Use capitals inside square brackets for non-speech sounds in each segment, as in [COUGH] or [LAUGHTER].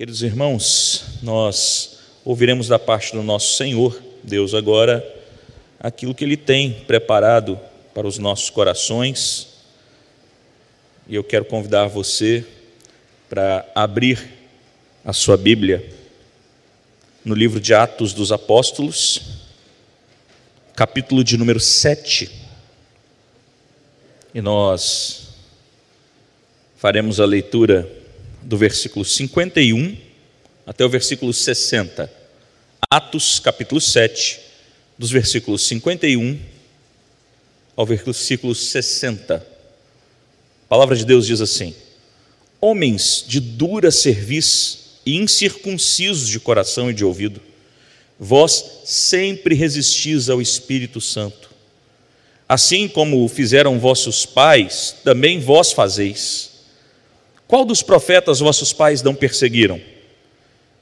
Queridos irmãos, nós ouviremos da parte do nosso Senhor, Deus, agora, aquilo que Ele tem preparado para os nossos corações. E eu quero convidar você para abrir a sua Bíblia no livro de Atos dos Apóstolos, capítulo de número 7. E nós faremos a leitura do versículo 51 até o versículo 60. Atos, capítulo 7, dos versículos 51 ao versículo 60. A palavra de Deus diz assim: Homens de dura cerviz e incircuncisos de coração e de ouvido, vós sempre resistis ao Espírito Santo. Assim como fizeram vossos pais, também vós fazeis. Qual dos profetas vossos pais não perseguiram?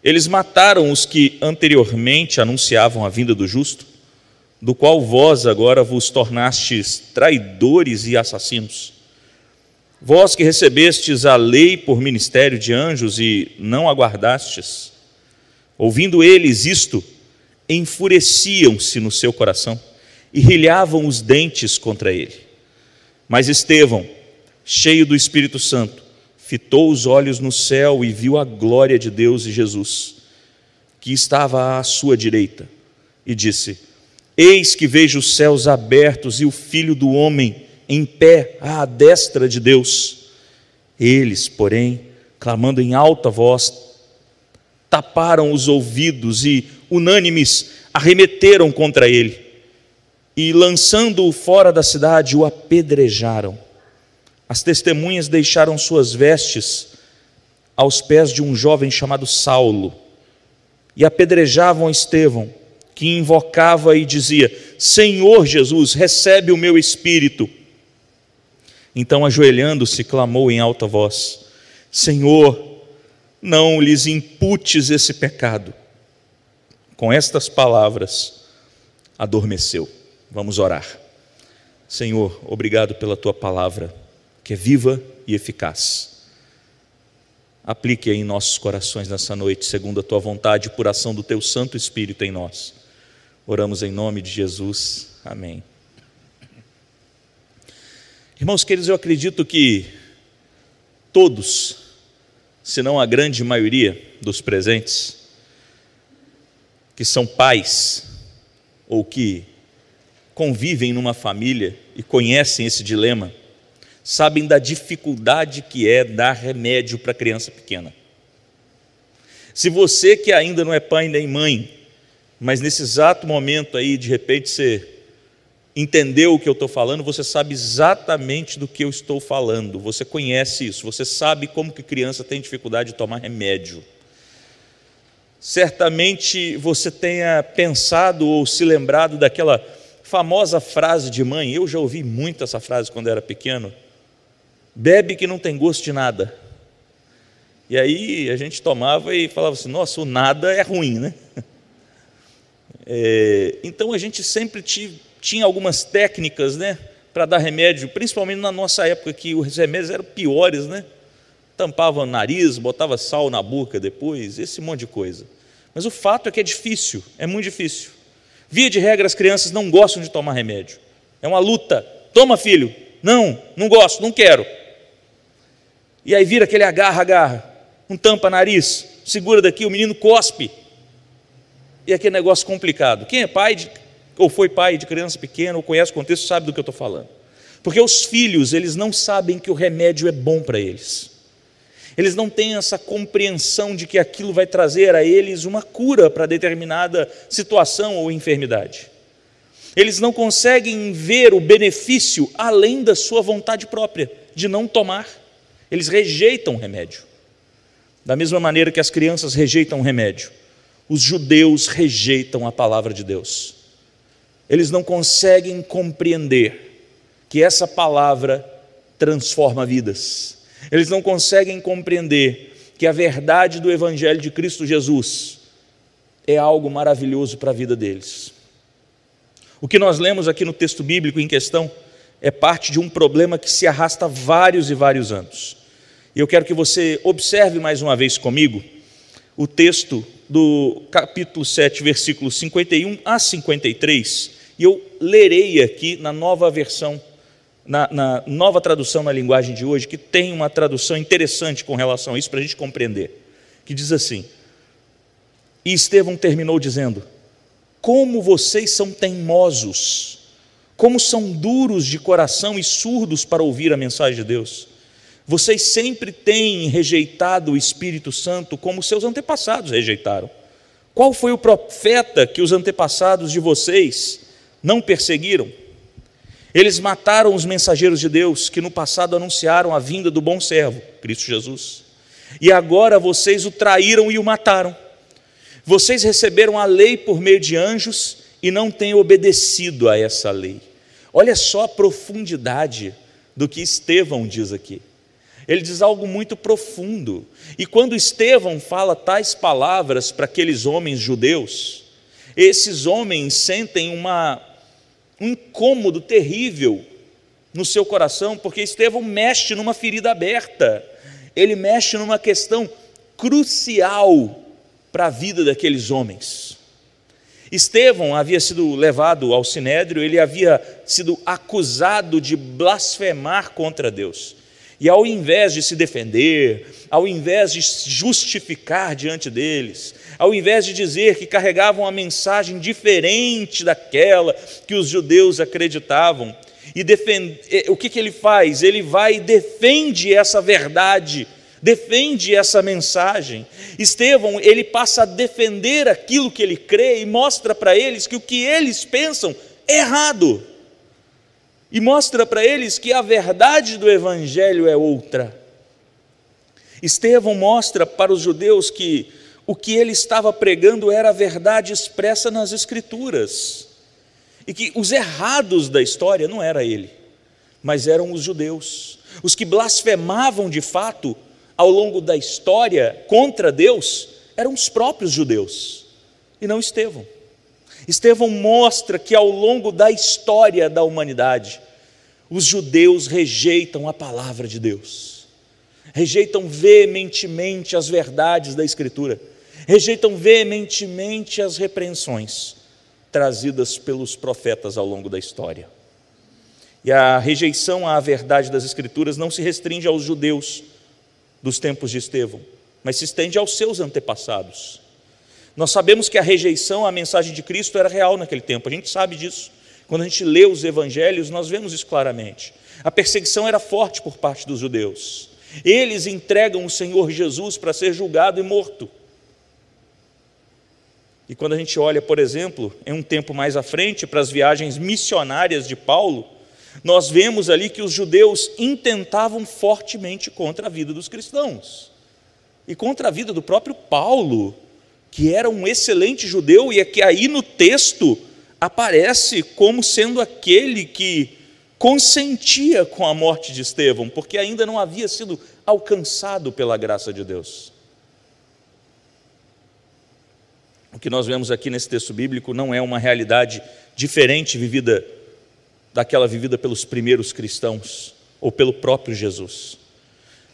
Eles mataram os que anteriormente anunciavam a vinda do justo, do qual vós agora vos tornastes traidores e assassinos. Vós que recebestes a lei por ministério de anjos e não aguardastes, ouvindo eles isto, enfureciam-se no seu coração e rilhavam os dentes contra ele. Mas Estevão, cheio do Espírito Santo, fitou os olhos no céu e viu a glória de Deus e Jesus, que estava à sua direita, e disse: Eis que vejo os céus abertos e o filho do homem em pé à destra de Deus. Eles, porém, clamando em alta voz, taparam os ouvidos e, unânimes, arremeteram contra ele e, lançando-o fora da cidade, o apedrejaram. As testemunhas deixaram suas vestes aos pés de um jovem chamado Saulo e apedrejavam Estevão, que invocava e dizia: Senhor Jesus, recebe o meu espírito. Então, ajoelhando-se, clamou em alta voz: Senhor, não lhes imputes esse pecado. Com estas palavras, adormeceu. Vamos orar. Senhor, obrigado pela tua palavra que é viva e eficaz. Aplique em nossos corações nessa noite, segundo a tua vontade, por ação do teu Santo Espírito em nós. Oramos em nome de Jesus. Amém. Irmãos queridos, eu acredito que todos, se não a grande maioria dos presentes, que são pais ou que convivem numa família e conhecem esse dilema, sabem da dificuldade que é dar remédio para criança pequena. Se você que ainda não é pai nem mãe, mas nesse exato momento aí, de repente você entendeu o que eu estou falando, você sabe exatamente do que eu estou falando, você conhece isso, você sabe como que criança tem dificuldade de tomar remédio. Certamente você tenha pensado ou se lembrado daquela famosa frase de mãe, eu já ouvi muito essa frase quando era pequeno, bebe que não tem gosto de nada. E aí a gente tomava e falava assim: nossa, o nada é ruim, né? [LAUGHS] É, então a gente sempre tinha algumas técnicas, né, para dar remédio, principalmente na nossa época que os remédios eram piores, né? Tampava o nariz, botava sal na boca depois, esse monte de coisa. Mas o fato é que é difícil, é muito difícil. Via de regra, as crianças não gostam de tomar remédio. É uma luta. Toma, filho. Não, não gosto, não quero. E aí vira aquele agarra, agarra, um tampa nariz, segura daqui, o menino cospe. E aquele negócio complicado. Quem é pai de, ou foi pai de criança pequena, ou conhece o contexto, sabe do que eu estou falando. Porque os filhos, eles não sabem que o remédio é bom para eles. Eles não têm essa compreensão de que aquilo vai trazer a eles uma cura para determinada situação ou enfermidade. Eles não conseguem ver o benefício além da sua vontade própria de não tomar. Eles rejeitam o remédio. Da mesma maneira que as crianças rejeitam o remédio, os judeus rejeitam a palavra de Deus. Eles não conseguem compreender que essa palavra transforma vidas. Eles não conseguem compreender que a verdade do Evangelho de Cristo Jesus é algo maravilhoso para a vida deles. O que nós lemos aqui no texto bíblico em questão é parte de um problema que se arrasta vários e vários anos. E eu quero que você observe mais uma vez comigo o texto do capítulo 7, versículos 51 a 53, e eu lerei aqui na nova versão, na, na nova tradução na linguagem de hoje, que tem uma tradução interessante com relação a isso, para a gente compreender, que diz assim: E Estevão terminou dizendo: Como vocês são teimosos, como são duros de coração e surdos para ouvir a mensagem de Deus. Vocês sempre têm rejeitado o Espírito Santo como seus antepassados rejeitaram. Qual foi o profeta que os antepassados de vocês não perseguiram? Eles mataram os mensageiros de Deus que no passado anunciaram a vinda do bom servo, Cristo Jesus. E agora vocês o traíram e o mataram. Vocês receberam a lei por meio de anjos e não têm obedecido a essa lei. Olha só a profundidade do que Estevão diz aqui ele diz algo muito profundo. E quando Estevão fala tais palavras para aqueles homens judeus, esses homens sentem uma, um incômodo terrível no seu coração, porque Estevão mexe numa ferida aberta, ele mexe numa questão crucial para a vida daqueles homens. Estevão havia sido levado ao sinédrio, ele havia sido acusado de blasfemar contra Deus. E ao invés de se defender, ao invés de justificar diante deles, ao invés de dizer que carregavam uma mensagem diferente daquela que os judeus acreditavam, e defende, o que, que ele faz? Ele vai e defende essa verdade, defende essa mensagem. Estevão, ele passa a defender aquilo que ele crê e mostra para eles que o que eles pensam é errado e mostra para eles que a verdade do Evangelho é outra. Estevão mostra para os judeus que o que ele estava pregando era a verdade expressa nas Escrituras, e que os errados da história não era ele, mas eram os judeus, os que blasfemavam de fato ao longo da história contra Deus eram os próprios judeus, e não Estevão. Estevão mostra que ao longo da história da humanidade, os judeus rejeitam a palavra de Deus, rejeitam veementemente as verdades da Escritura, rejeitam veementemente as repreensões trazidas pelos profetas ao longo da história. E a rejeição à verdade das Escrituras não se restringe aos judeus dos tempos de Estevão, mas se estende aos seus antepassados. Nós sabemos que a rejeição à mensagem de Cristo era real naquele tempo, a gente sabe disso. Quando a gente lê os evangelhos, nós vemos isso claramente. A perseguição era forte por parte dos judeus. Eles entregam o Senhor Jesus para ser julgado e morto. E quando a gente olha, por exemplo, em um tempo mais à frente, para as viagens missionárias de Paulo, nós vemos ali que os judeus intentavam fortemente contra a vida dos cristãos e contra a vida do próprio Paulo que era um excelente judeu e é que aí no texto aparece como sendo aquele que consentia com a morte de Estevão, porque ainda não havia sido alcançado pela graça de Deus. O que nós vemos aqui nesse texto bíblico não é uma realidade diferente vivida daquela vivida pelos primeiros cristãos ou pelo próprio Jesus.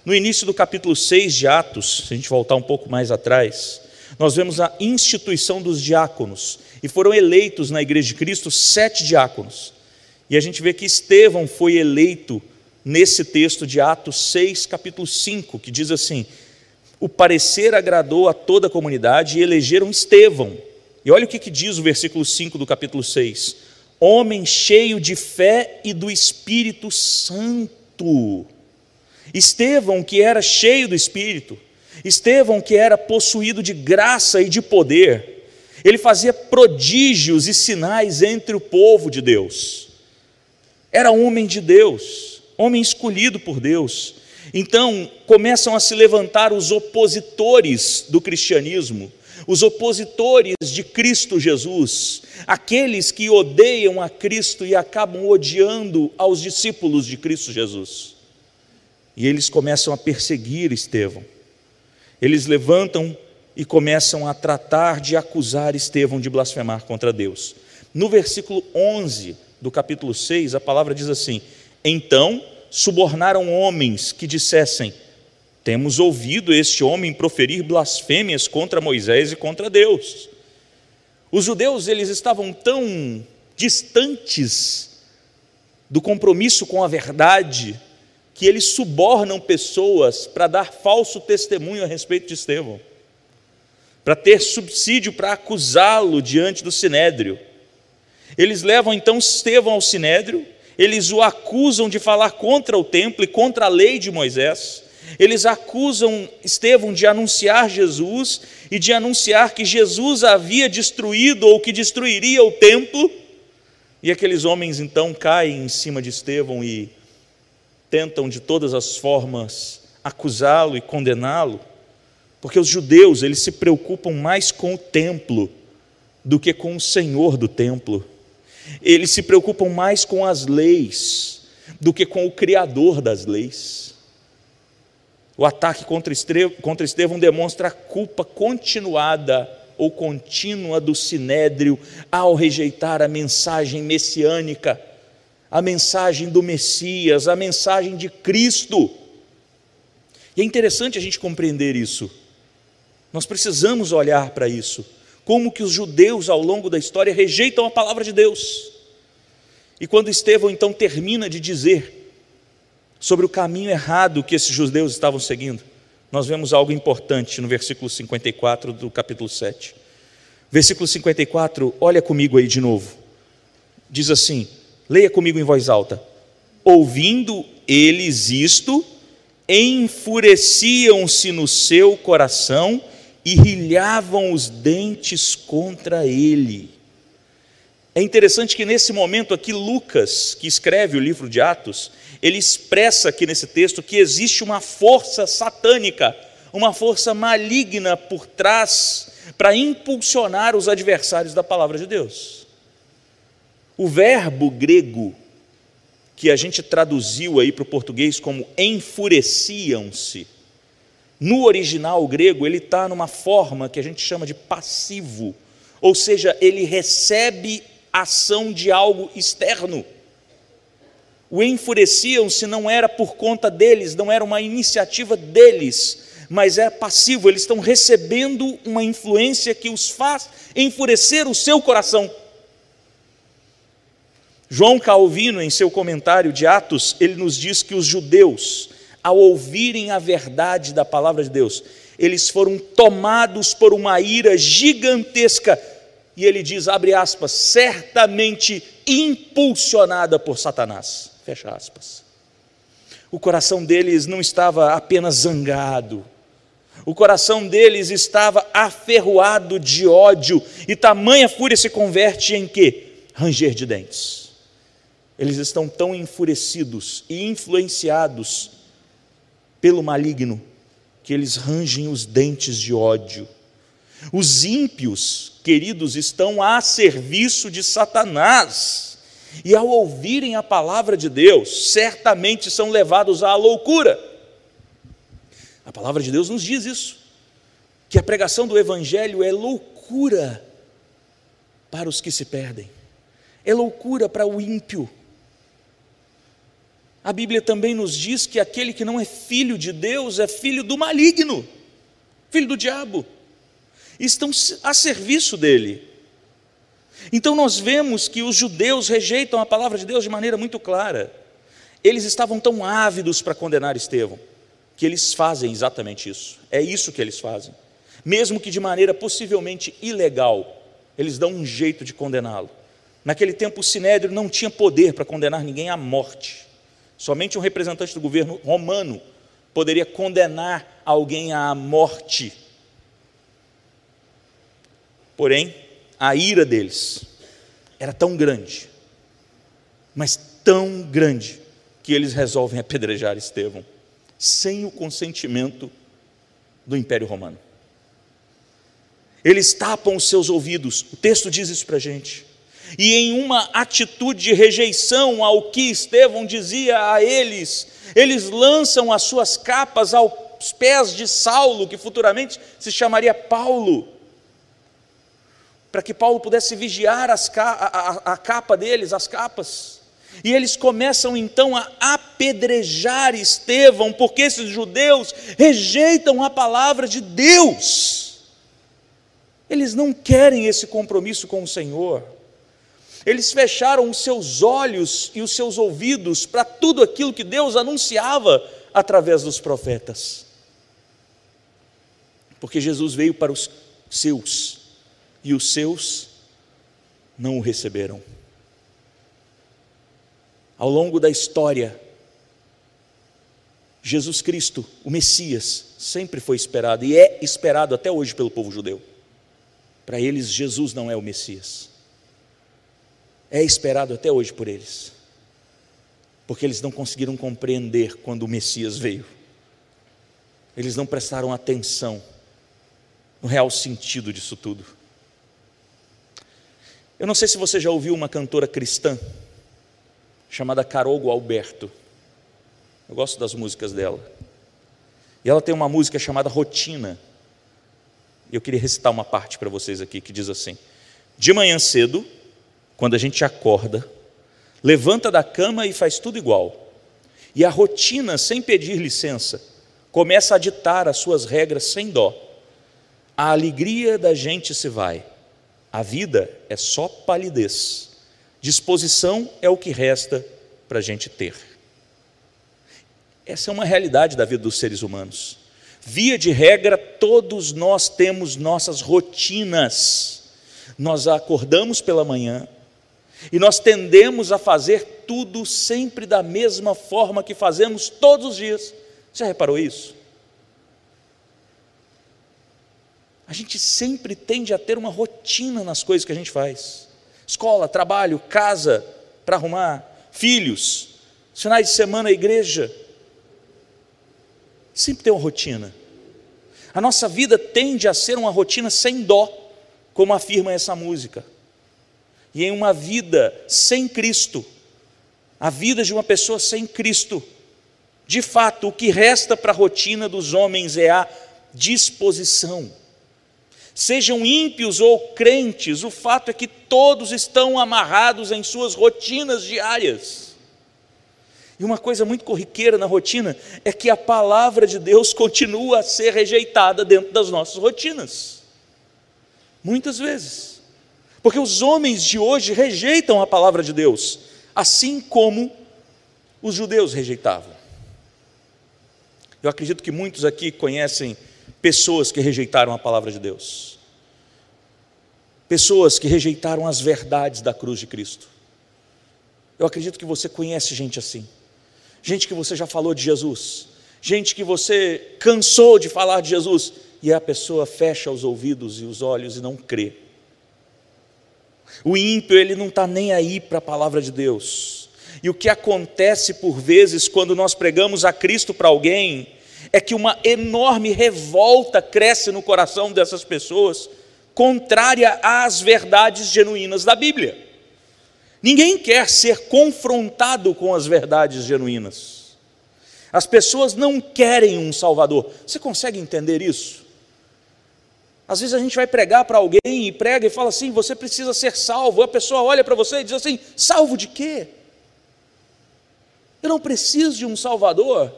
No início do capítulo 6 de Atos, se a gente voltar um pouco mais atrás, nós vemos a instituição dos diáconos, e foram eleitos na Igreja de Cristo sete diáconos. E a gente vê que Estevão foi eleito nesse texto de Atos 6, capítulo 5, que diz assim: O parecer agradou a toda a comunidade e elegeram Estevão. E olha o que, que diz o versículo 5 do capítulo 6: Homem cheio de fé e do Espírito Santo. Estevão, que era cheio do Espírito, Estevão, que era possuído de graça e de poder, ele fazia prodígios e sinais entre o povo de Deus. Era homem de Deus, homem escolhido por Deus. Então começam a se levantar os opositores do cristianismo, os opositores de Cristo Jesus, aqueles que odeiam a Cristo e acabam odiando aos discípulos de Cristo Jesus. E eles começam a perseguir Estevão. Eles levantam e começam a tratar de acusar Estevão de blasfemar contra Deus. No versículo 11 do capítulo 6, a palavra diz assim: Então subornaram homens que dissessem: Temos ouvido este homem proferir blasfêmias contra Moisés e contra Deus. Os judeus, eles estavam tão distantes do compromisso com a verdade, que eles subornam pessoas para dar falso testemunho a respeito de Estevão, para ter subsídio para acusá-lo diante do sinédrio. Eles levam então Estevão ao sinédrio, eles o acusam de falar contra o templo e contra a lei de Moisés. Eles acusam Estevão de anunciar Jesus e de anunciar que Jesus havia destruído ou que destruiria o templo. E aqueles homens então caem em cima de Estevão e tentam de todas as formas acusá-lo e condená-lo, porque os judeus, eles se preocupam mais com o templo do que com o Senhor do templo. Eles se preocupam mais com as leis do que com o criador das leis. O ataque contra Estevão demonstra a culpa continuada ou contínua do sinédrio ao rejeitar a mensagem messiânica, a mensagem do Messias, a mensagem de Cristo. E é interessante a gente compreender isso. Nós precisamos olhar para isso. Como que os judeus ao longo da história rejeitam a palavra de Deus. E quando Estevão então termina de dizer sobre o caminho errado que esses judeus estavam seguindo, nós vemos algo importante no versículo 54 do capítulo 7. Versículo 54, olha comigo aí de novo. Diz assim: leia comigo em voz alta. Ouvindo eles isto, enfureciam-se no seu coração e rilhavam os dentes contra ele. É interessante que nesse momento aqui, Lucas, que escreve o livro de Atos, ele expressa aqui nesse texto que existe uma força satânica, uma força maligna por trás para impulsionar os adversários da palavra de Deus. O verbo grego que a gente traduziu aí para o português como enfureciam-se, no original grego ele está numa forma que a gente chama de passivo, ou seja, ele recebe ação de algo externo. O enfureciam-se não era por conta deles, não era uma iniciativa deles, mas é passivo, eles estão recebendo uma influência que os faz enfurecer o seu coração. João Calvino, em seu comentário de Atos, ele nos diz que os judeus, ao ouvirem a verdade da palavra de Deus, eles foram tomados por uma ira gigantesca, e ele diz, abre aspas, certamente impulsionada por Satanás. Fecha aspas. O coração deles não estava apenas zangado, o coração deles estava aferroado de ódio, e tamanha fúria se converte em quê? Ranger de dentes. Eles estão tão enfurecidos e influenciados pelo maligno que eles rangem os dentes de ódio. Os ímpios, queridos, estão a serviço de Satanás e ao ouvirem a palavra de Deus, certamente são levados à loucura. A palavra de Deus nos diz isso, que a pregação do Evangelho é loucura para os que se perdem, é loucura para o ímpio. A Bíblia também nos diz que aquele que não é filho de Deus é filho do maligno, filho do diabo, estão a serviço dele. Então nós vemos que os judeus rejeitam a palavra de Deus de maneira muito clara. Eles estavam tão ávidos para condenar Estevão, que eles fazem exatamente isso. É isso que eles fazem. Mesmo que de maneira possivelmente ilegal, eles dão um jeito de condená-lo. Naquele tempo, o sinédrio não tinha poder para condenar ninguém à morte. Somente um representante do governo romano poderia condenar alguém à morte. Porém, a ira deles era tão grande, mas tão grande, que eles resolvem apedrejar Estevão, sem o consentimento do Império Romano. Eles tapam os seus ouvidos, o texto diz isso para a gente. E em uma atitude de rejeição ao que Estevão dizia a eles, eles lançam as suas capas aos pés de Saulo, que futuramente se chamaria Paulo para que Paulo pudesse vigiar a, a, a capa deles, as capas. E eles começam então a apedrejar Estevão, porque esses judeus rejeitam a palavra de Deus. Eles não querem esse compromisso com o Senhor. Eles fecharam os seus olhos e os seus ouvidos para tudo aquilo que Deus anunciava através dos profetas. Porque Jesus veio para os seus e os seus não o receberam. Ao longo da história, Jesus Cristo, o Messias, sempre foi esperado e é esperado até hoje pelo povo judeu. Para eles, Jesus não é o Messias. É esperado até hoje por eles, porque eles não conseguiram compreender quando o Messias veio. Eles não prestaram atenção no real sentido disso tudo. Eu não sei se você já ouviu uma cantora cristã chamada Carol Alberto. Eu gosto das músicas dela. E ela tem uma música chamada Rotina. Eu queria recitar uma parte para vocês aqui que diz assim: De manhã cedo, quando a gente acorda, levanta da cama e faz tudo igual. E a rotina, sem pedir licença, começa a ditar as suas regras sem dó. A alegria da gente se vai. A vida é só palidez. Disposição é o que resta para a gente ter. Essa é uma realidade da vida dos seres humanos. Via de regra, todos nós temos nossas rotinas. Nós acordamos pela manhã e nós tendemos a fazer tudo sempre da mesma forma que fazemos todos os dias. Já reparou isso? A gente sempre tende a ter uma rotina nas coisas que a gente faz escola, trabalho, casa para arrumar, filhos, finais de semana, igreja. Sempre tem uma rotina. A nossa vida tende a ser uma rotina sem dó, como afirma essa música. E em uma vida sem Cristo, a vida de uma pessoa sem Cristo, de fato, o que resta para a rotina dos homens é a disposição Sejam ímpios ou crentes, o fato é que todos estão amarrados em suas rotinas diárias. E uma coisa muito corriqueira na rotina é que a palavra de Deus [LAUGHS] continua a ser rejeitada dentro das nossas rotinas. Muitas vezes. Porque os homens de hoje rejeitam a palavra de Deus, assim como os judeus rejeitavam. Eu acredito que muitos aqui conhecem pessoas que rejeitaram a palavra de Deus, pessoas que rejeitaram as verdades da cruz de Cristo. Eu acredito que você conhece gente assim, gente que você já falou de Jesus, gente que você cansou de falar de Jesus e a pessoa fecha os ouvidos e os olhos e não crê. O ímpio, ele não está nem aí para a palavra de Deus. E o que acontece por vezes quando nós pregamos a Cristo para alguém, é que uma enorme revolta cresce no coração dessas pessoas, contrária às verdades genuínas da Bíblia. Ninguém quer ser confrontado com as verdades genuínas. As pessoas não querem um Salvador. Você consegue entender isso? Às vezes a gente vai pregar para alguém e prega e fala assim: você precisa ser salvo. A pessoa olha para você e diz assim: salvo de quê? Eu não preciso de um Salvador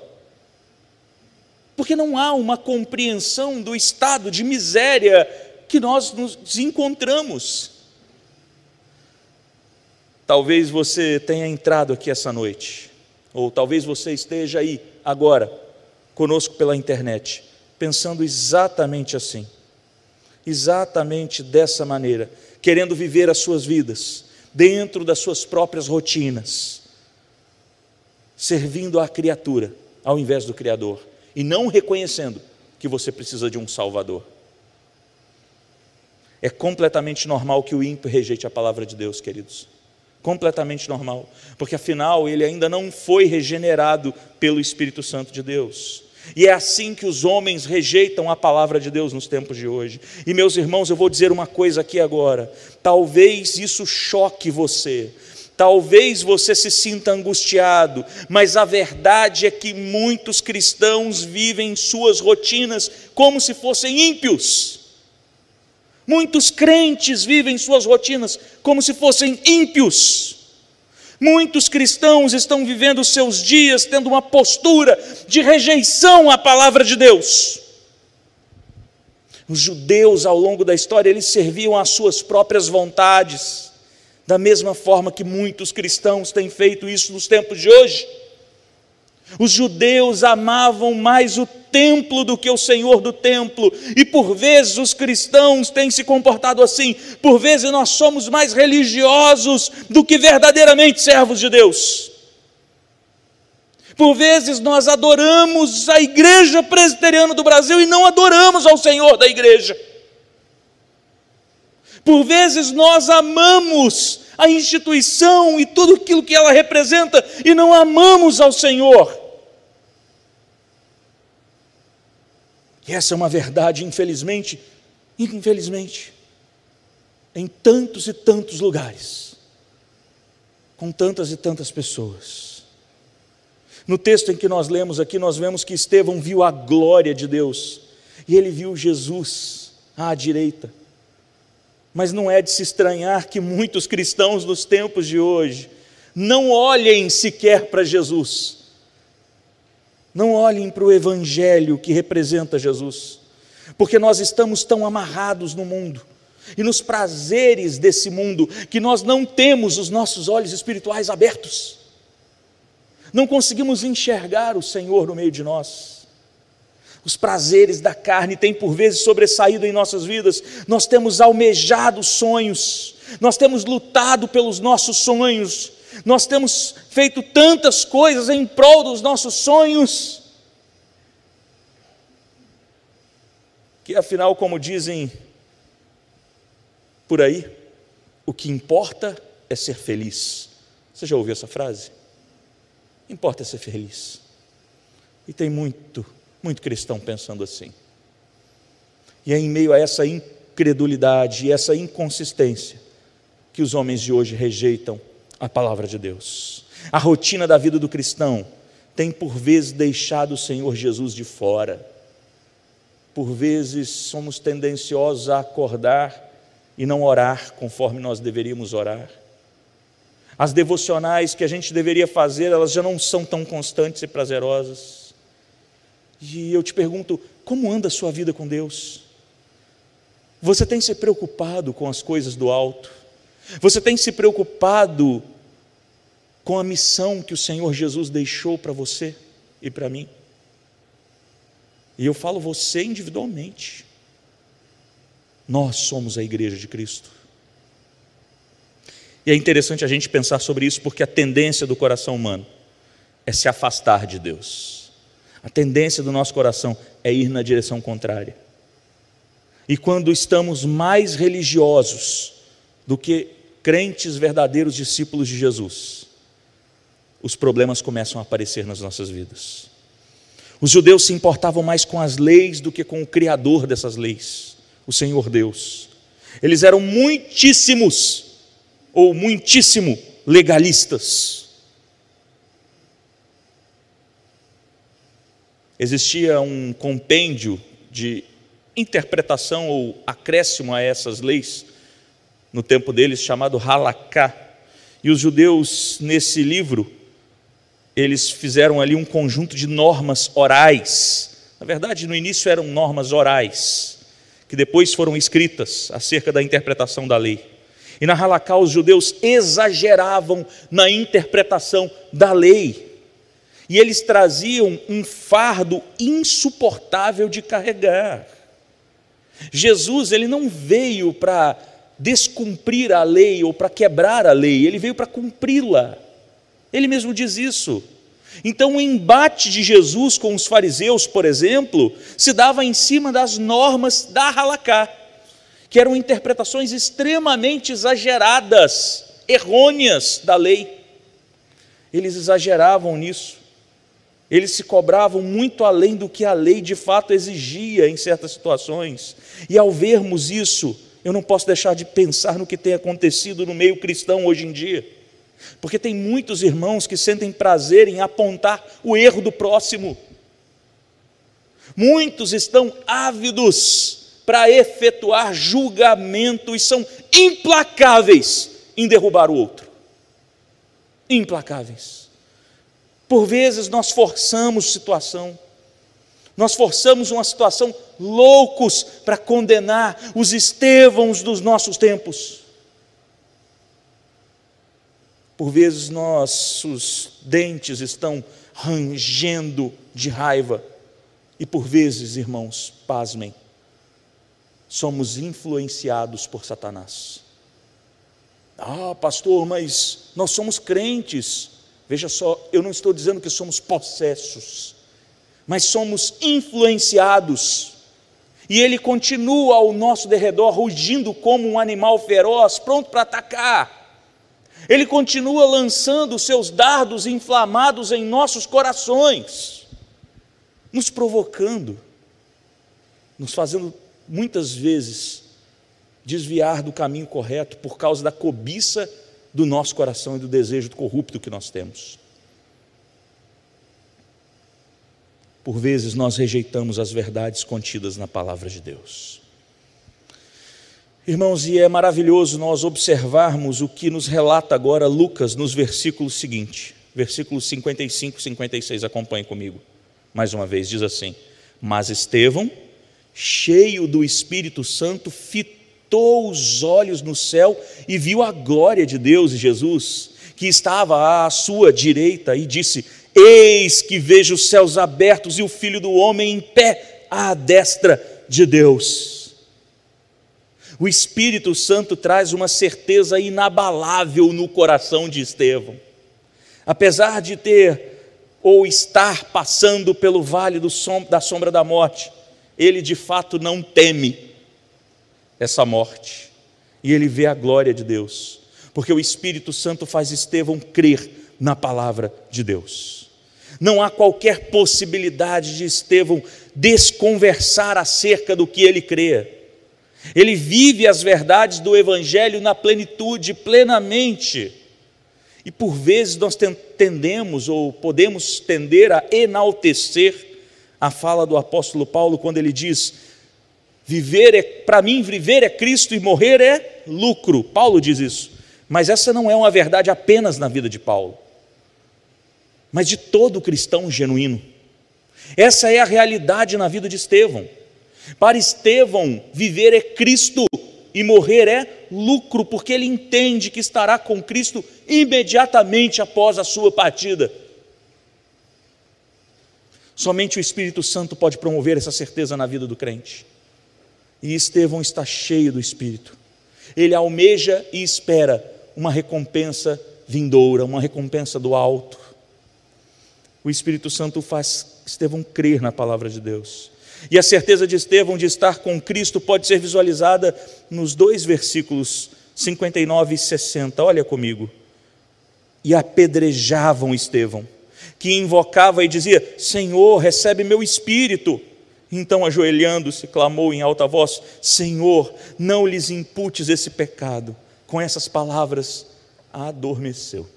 porque não há uma compreensão do estado de miséria que nós nos encontramos. Talvez você tenha entrado aqui essa noite, ou talvez você esteja aí agora, conosco pela internet, pensando exatamente assim, exatamente dessa maneira, querendo viver as suas vidas dentro das suas próprias rotinas, servindo à criatura ao invés do Criador e não reconhecendo que você precisa de um Salvador. É completamente normal que o ímpio rejeite a palavra de Deus, queridos. Completamente normal, porque afinal ele ainda não foi regenerado pelo Espírito Santo de Deus. E é assim que os homens rejeitam a palavra de Deus nos tempos de hoje. E meus irmãos, eu vou dizer uma coisa aqui agora. Talvez isso choque você, Talvez você se sinta angustiado, mas a verdade é que muitos cristãos vivem suas rotinas como se fossem ímpios. Muitos crentes vivem suas rotinas como se fossem ímpios. Muitos cristãos estão vivendo seus dias tendo uma postura de rejeição à palavra de Deus. Os judeus, ao longo da história, eles serviam às suas próprias vontades, da mesma forma que muitos cristãos têm feito isso nos tempos de hoje. Os judeus amavam mais o templo do que o Senhor do templo, e por vezes os cristãos têm se comportado assim, por vezes nós somos mais religiosos do que verdadeiramente servos de Deus. Por vezes nós adoramos a igreja presbiteriana do Brasil e não adoramos ao Senhor da igreja. Por vezes nós amamos a instituição e tudo aquilo que ela representa e não amamos ao Senhor. E essa é uma verdade, infelizmente, infelizmente, em tantos e tantos lugares, com tantas e tantas pessoas. No texto em que nós lemos aqui, nós vemos que Estevão viu a glória de Deus e ele viu Jesus à direita. Mas não é de se estranhar que muitos cristãos nos tempos de hoje não olhem sequer para Jesus, não olhem para o Evangelho que representa Jesus, porque nós estamos tão amarrados no mundo e nos prazeres desse mundo que nós não temos os nossos olhos espirituais abertos. Não conseguimos enxergar o Senhor no meio de nós. Os prazeres da carne têm por vezes sobressaído em nossas vidas, nós temos almejado sonhos, nós temos lutado pelos nossos sonhos, nós temos feito tantas coisas em prol dos nossos sonhos, que afinal, como dizem por aí, o que importa é ser feliz. Você já ouviu essa frase? Importa ser feliz. E tem muito, muito cristão pensando assim. E é em meio a essa incredulidade e essa inconsistência que os homens de hoje rejeitam a palavra de Deus. A rotina da vida do cristão tem por vezes deixado o Senhor Jesus de fora. Por vezes somos tendenciosos a acordar e não orar conforme nós deveríamos orar. As devocionais que a gente deveria fazer, elas já não são tão constantes e prazerosas. E eu te pergunto, como anda a sua vida com Deus? Você tem se preocupado com as coisas do alto? Você tem se preocupado com a missão que o Senhor Jesus deixou para você e para mim? E eu falo você individualmente. Nós somos a igreja de Cristo. E é interessante a gente pensar sobre isso porque a tendência do coração humano é se afastar de Deus. A tendência do nosso coração é ir na direção contrária. E quando estamos mais religiosos do que crentes verdadeiros discípulos de Jesus, os problemas começam a aparecer nas nossas vidas. Os judeus se importavam mais com as leis do que com o Criador dessas leis, o Senhor Deus. Eles eram muitíssimos ou muitíssimo legalistas. Existia um compêndio de interpretação ou acréscimo a essas leis no tempo deles chamado Halaká. E os judeus nesse livro eles fizeram ali um conjunto de normas orais. Na verdade, no início eram normas orais, que depois foram escritas acerca da interpretação da lei. E na Halakha os judeus exageravam na interpretação da lei. E eles traziam um fardo insuportável de carregar. Jesus, ele não veio para descumprir a lei ou para quebrar a lei, ele veio para cumpri-la. Ele mesmo diz isso. Então, o embate de Jesus com os fariseus, por exemplo, se dava em cima das normas da Halakha que eram interpretações extremamente exageradas, errôneas da lei. Eles exageravam nisso. Eles se cobravam muito além do que a lei de fato exigia em certas situações. E ao vermos isso, eu não posso deixar de pensar no que tem acontecido no meio cristão hoje em dia. Porque tem muitos irmãos que sentem prazer em apontar o erro do próximo. Muitos estão ávidos para efetuar julgamento e são implacáveis em derrubar o outro. implacáveis. Por vezes nós forçamos situação, nós forçamos uma situação loucos para condenar os Estevãos dos nossos tempos. Por vezes nossos dentes estão rangendo de raiva, e por vezes, irmãos, pasmem, somos influenciados por Satanás. Ah, pastor, mas nós somos crentes. Veja só, eu não estou dizendo que somos possessos, mas somos influenciados. E ele continua ao nosso derredor, rugindo como um animal feroz, pronto para atacar. Ele continua lançando seus dardos inflamados em nossos corações, nos provocando, nos fazendo muitas vezes desviar do caminho correto por causa da cobiça do nosso coração e do desejo corrupto que nós temos. Por vezes nós rejeitamos as verdades contidas na palavra de Deus. Irmãos, e é maravilhoso nós observarmos o que nos relata agora Lucas nos versículos seguintes, versículos 55 e 56. Acompanhe comigo. Mais uma vez, diz assim: Mas Estevão, cheio do Espírito Santo, fitou os olhos no céu e viu a glória de Deus e Jesus, que estava à sua direita, e disse: Eis que vejo os céus abertos e o filho do homem em pé à destra de Deus. O Espírito Santo traz uma certeza inabalável no coração de Estevão. Apesar de ter ou estar passando pelo vale som, da sombra da morte, ele de fato não teme essa morte. E ele vê a glória de Deus, porque o Espírito Santo faz Estevão crer na palavra de Deus. Não há qualquer possibilidade de Estevão desconversar acerca do que ele crê. Ele vive as verdades do Evangelho na plenitude, plenamente. E por vezes nós tendemos ou podemos tender a enaltecer a fala do apóstolo Paulo quando ele diz: viver é para mim viver é Cristo e morrer é lucro. Paulo diz isso. Mas essa não é uma verdade apenas na vida de Paulo, mas de todo cristão genuíno. Essa é a realidade na vida de Estevão. Para Estevão, viver é Cristo e morrer é lucro, porque ele entende que estará com Cristo imediatamente após a sua partida. Somente o Espírito Santo pode promover essa certeza na vida do crente. E Estevão está cheio do Espírito. Ele almeja e espera uma recompensa vindoura, uma recompensa do alto. O Espírito Santo faz Estevão crer na palavra de Deus. E a certeza de Estevão de estar com Cristo pode ser visualizada nos dois versículos 59 e 60. Olha comigo. E apedrejavam Estevão, que invocava e dizia: Senhor, recebe meu espírito. Então, ajoelhando-se, clamou em alta voz: Senhor, não lhes imputes esse pecado. Com essas palavras, adormeceu.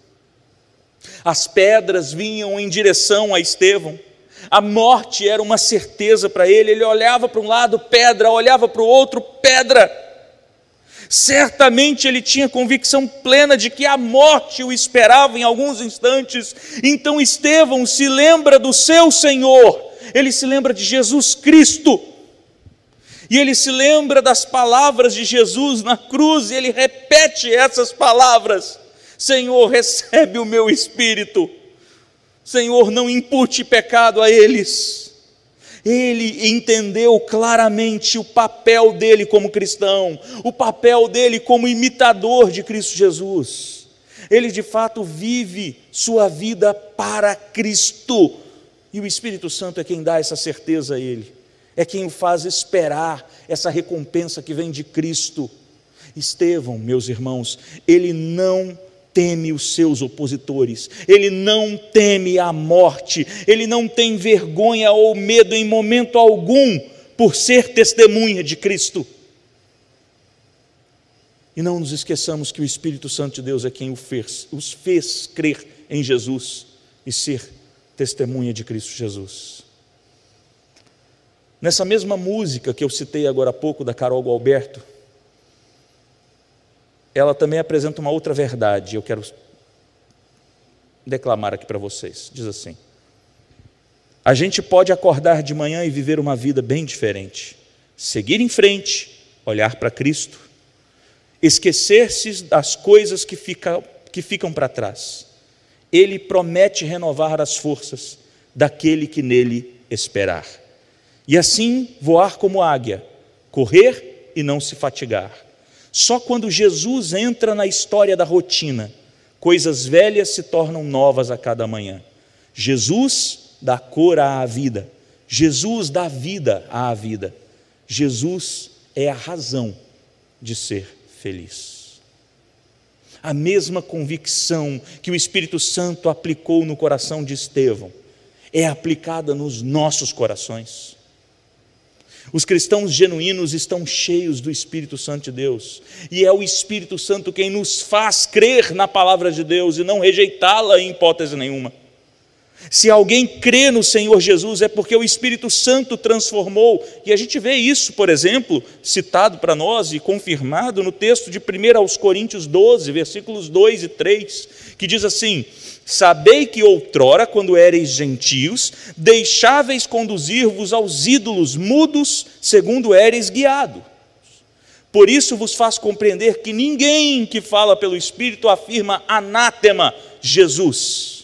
As pedras vinham em direção a Estevão a morte era uma certeza para ele. Ele olhava para um lado, pedra, olhava para o outro, pedra. Certamente ele tinha convicção plena de que a morte o esperava em alguns instantes. Então Estevão se lembra do seu Senhor, ele se lembra de Jesus Cristo. E ele se lembra das palavras de Jesus na cruz, e ele repete essas palavras: Senhor, recebe o meu espírito. Senhor, não impute pecado a eles. Ele entendeu claramente o papel dele como cristão, o papel dele como imitador de Cristo Jesus. Ele de fato vive sua vida para Cristo, e o Espírito Santo é quem dá essa certeza a ele, é quem o faz esperar essa recompensa que vem de Cristo. Estevão, meus irmãos, ele não teme os seus opositores, ele não teme a morte, ele não tem vergonha ou medo em momento algum por ser testemunha de Cristo. E não nos esqueçamos que o Espírito Santo de Deus é quem fez, os fez crer em Jesus e ser testemunha de Cristo Jesus. Nessa mesma música que eu citei agora há pouco, da Carol Alberto, ela também apresenta uma outra verdade. Eu quero declamar aqui para vocês. Diz assim: A gente pode acordar de manhã e viver uma vida bem diferente, seguir em frente, olhar para Cristo, esquecer-se das coisas que, fica, que ficam para trás. Ele promete renovar as forças daquele que nele esperar. E assim voar como águia, correr e não se fatigar. Só quando Jesus entra na história da rotina, coisas velhas se tornam novas a cada manhã. Jesus dá cor à vida, Jesus dá vida à vida. Jesus é a razão de ser feliz. A mesma convicção que o Espírito Santo aplicou no coração de Estevão é aplicada nos nossos corações. Os cristãos genuínos estão cheios do Espírito Santo de Deus, e é o Espírito Santo quem nos faz crer na palavra de Deus e não rejeitá-la em hipótese nenhuma. Se alguém crê no Senhor Jesus, é porque o Espírito Santo transformou, e a gente vê isso, por exemplo, citado para nós e confirmado no texto de 1 aos Coríntios 12, versículos 2 e 3, que diz assim: Sabei que outrora, quando éreis gentios, deixáveis conduzir-vos aos ídolos mudos, segundo éreis guiado. Por isso vos faz compreender que ninguém que fala pelo Espírito afirma anátema Jesus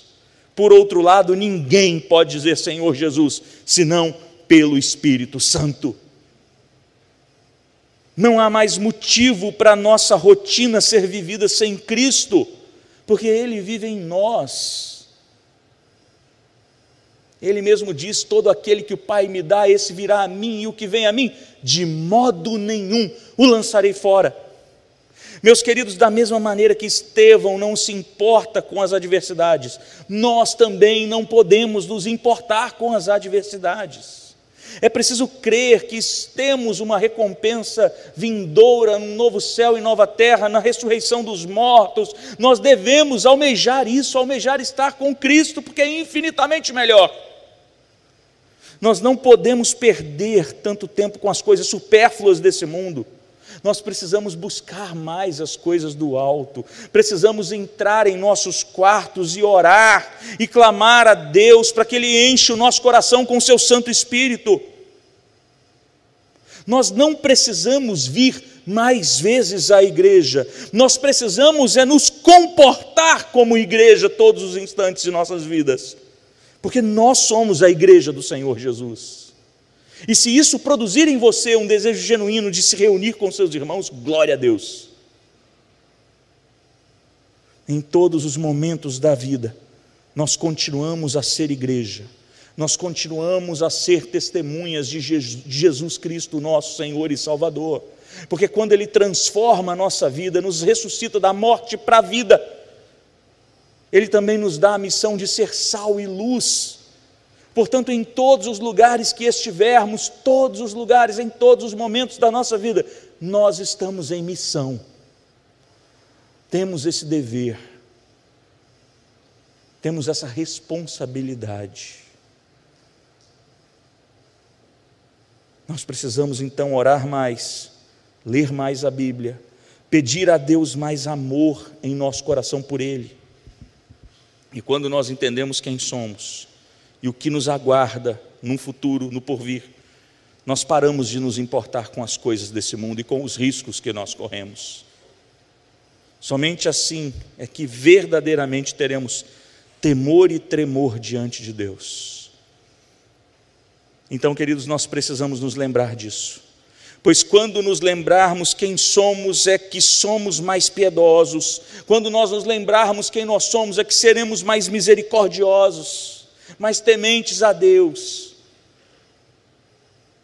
por outro lado, ninguém pode dizer Senhor Jesus, senão pelo Espírito Santo. Não há mais motivo para a nossa rotina ser vivida sem Cristo, porque Ele vive em nós. Ele mesmo diz: Todo aquele que o Pai me dá, esse virá a mim, e o que vem a mim, de modo nenhum o lançarei fora. Meus queridos, da mesma maneira que Estevão não se importa com as adversidades, nós também não podemos nos importar com as adversidades. É preciso crer que temos uma recompensa vindoura, um novo céu e nova terra, na ressurreição dos mortos. Nós devemos almejar isso, almejar estar com Cristo, porque é infinitamente melhor. Nós não podemos perder tanto tempo com as coisas supérfluas desse mundo. Nós precisamos buscar mais as coisas do alto, precisamos entrar em nossos quartos e orar e clamar a Deus para que Ele enche o nosso coração com o Seu Santo Espírito. Nós não precisamos vir mais vezes à igreja, nós precisamos é nos comportar como igreja todos os instantes de nossas vidas, porque nós somos a igreja do Senhor Jesus. E se isso produzir em você um desejo genuíno de se reunir com seus irmãos, glória a Deus. Em todos os momentos da vida, nós continuamos a ser igreja, nós continuamos a ser testemunhas de Jesus Cristo, nosso Senhor e Salvador, porque quando Ele transforma a nossa vida, nos ressuscita da morte para a vida, Ele também nos dá a missão de ser sal e luz Portanto, em todos os lugares que estivermos, todos os lugares, em todos os momentos da nossa vida, nós estamos em missão. Temos esse dever, temos essa responsabilidade. Nós precisamos então orar mais, ler mais a Bíblia, pedir a Deus mais amor em nosso coração por Ele. E quando nós entendemos quem somos, e o que nos aguarda num futuro, no porvir, nós paramos de nos importar com as coisas desse mundo e com os riscos que nós corremos. Somente assim é que verdadeiramente teremos temor e tremor diante de Deus. Então, queridos, nós precisamos nos lembrar disso. Pois quando nos lembrarmos quem somos, é que somos mais piedosos. Quando nós nos lembrarmos quem nós somos, é que seremos mais misericordiosos mais tementes a Deus,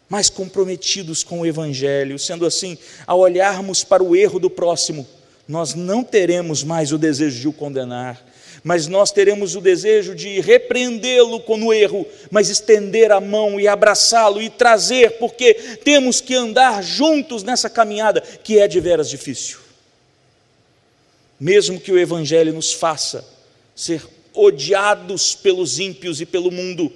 mais comprometidos com o Evangelho. Sendo assim, ao olharmos para o erro do próximo, nós não teremos mais o desejo de o condenar, mas nós teremos o desejo de repreendê-lo com o erro, mas estender a mão e abraçá-lo e trazer, porque temos que andar juntos nessa caminhada que é de veras difícil. Mesmo que o Evangelho nos faça ser odiados pelos ímpios e pelo mundo.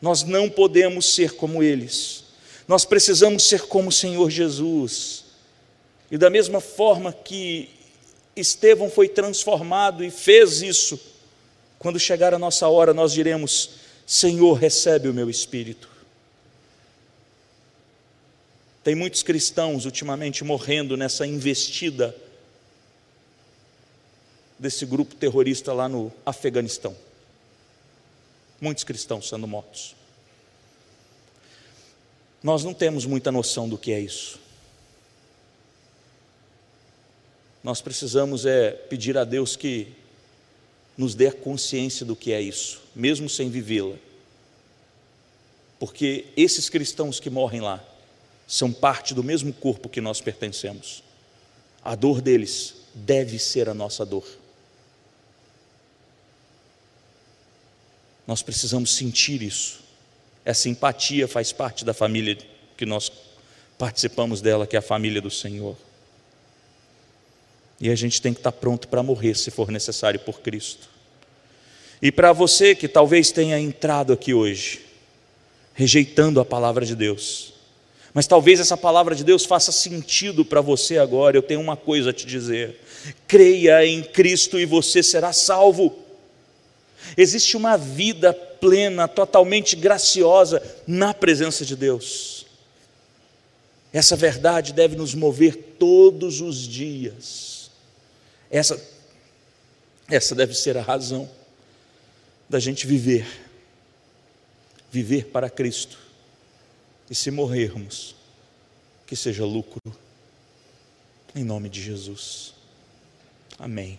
Nós não podemos ser como eles. Nós precisamos ser como o Senhor Jesus. E da mesma forma que Estevão foi transformado e fez isso, Quando chegar a nossa hora, nós diremos: Senhor, recebe o meu espírito. Tem muitos cristãos ultimamente morrendo nessa investida desse grupo terrorista lá no Afeganistão. Muitos cristãos sendo mortos. Nós não temos muita noção do que é isso. Nós precisamos é pedir a Deus que nos dê a consciência do que é isso, mesmo sem vivê-la. Porque esses cristãos que morrem lá são parte do mesmo corpo que nós pertencemos. A dor deles deve ser a nossa dor. Nós precisamos sentir isso. Essa empatia faz parte da família que nós participamos dela, que é a família do Senhor. E a gente tem que estar pronto para morrer, se for necessário, por Cristo. E para você que talvez tenha entrado aqui hoje, rejeitando a palavra de Deus, mas talvez essa palavra de Deus faça sentido para você agora, eu tenho uma coisa a te dizer: creia em Cristo e você será salvo. Existe uma vida plena, totalmente graciosa na presença de Deus. Essa verdade deve nos mover todos os dias. Essa, essa deve ser a razão da gente viver. Viver para Cristo. E se morrermos, que seja lucro. Em nome de Jesus. Amém.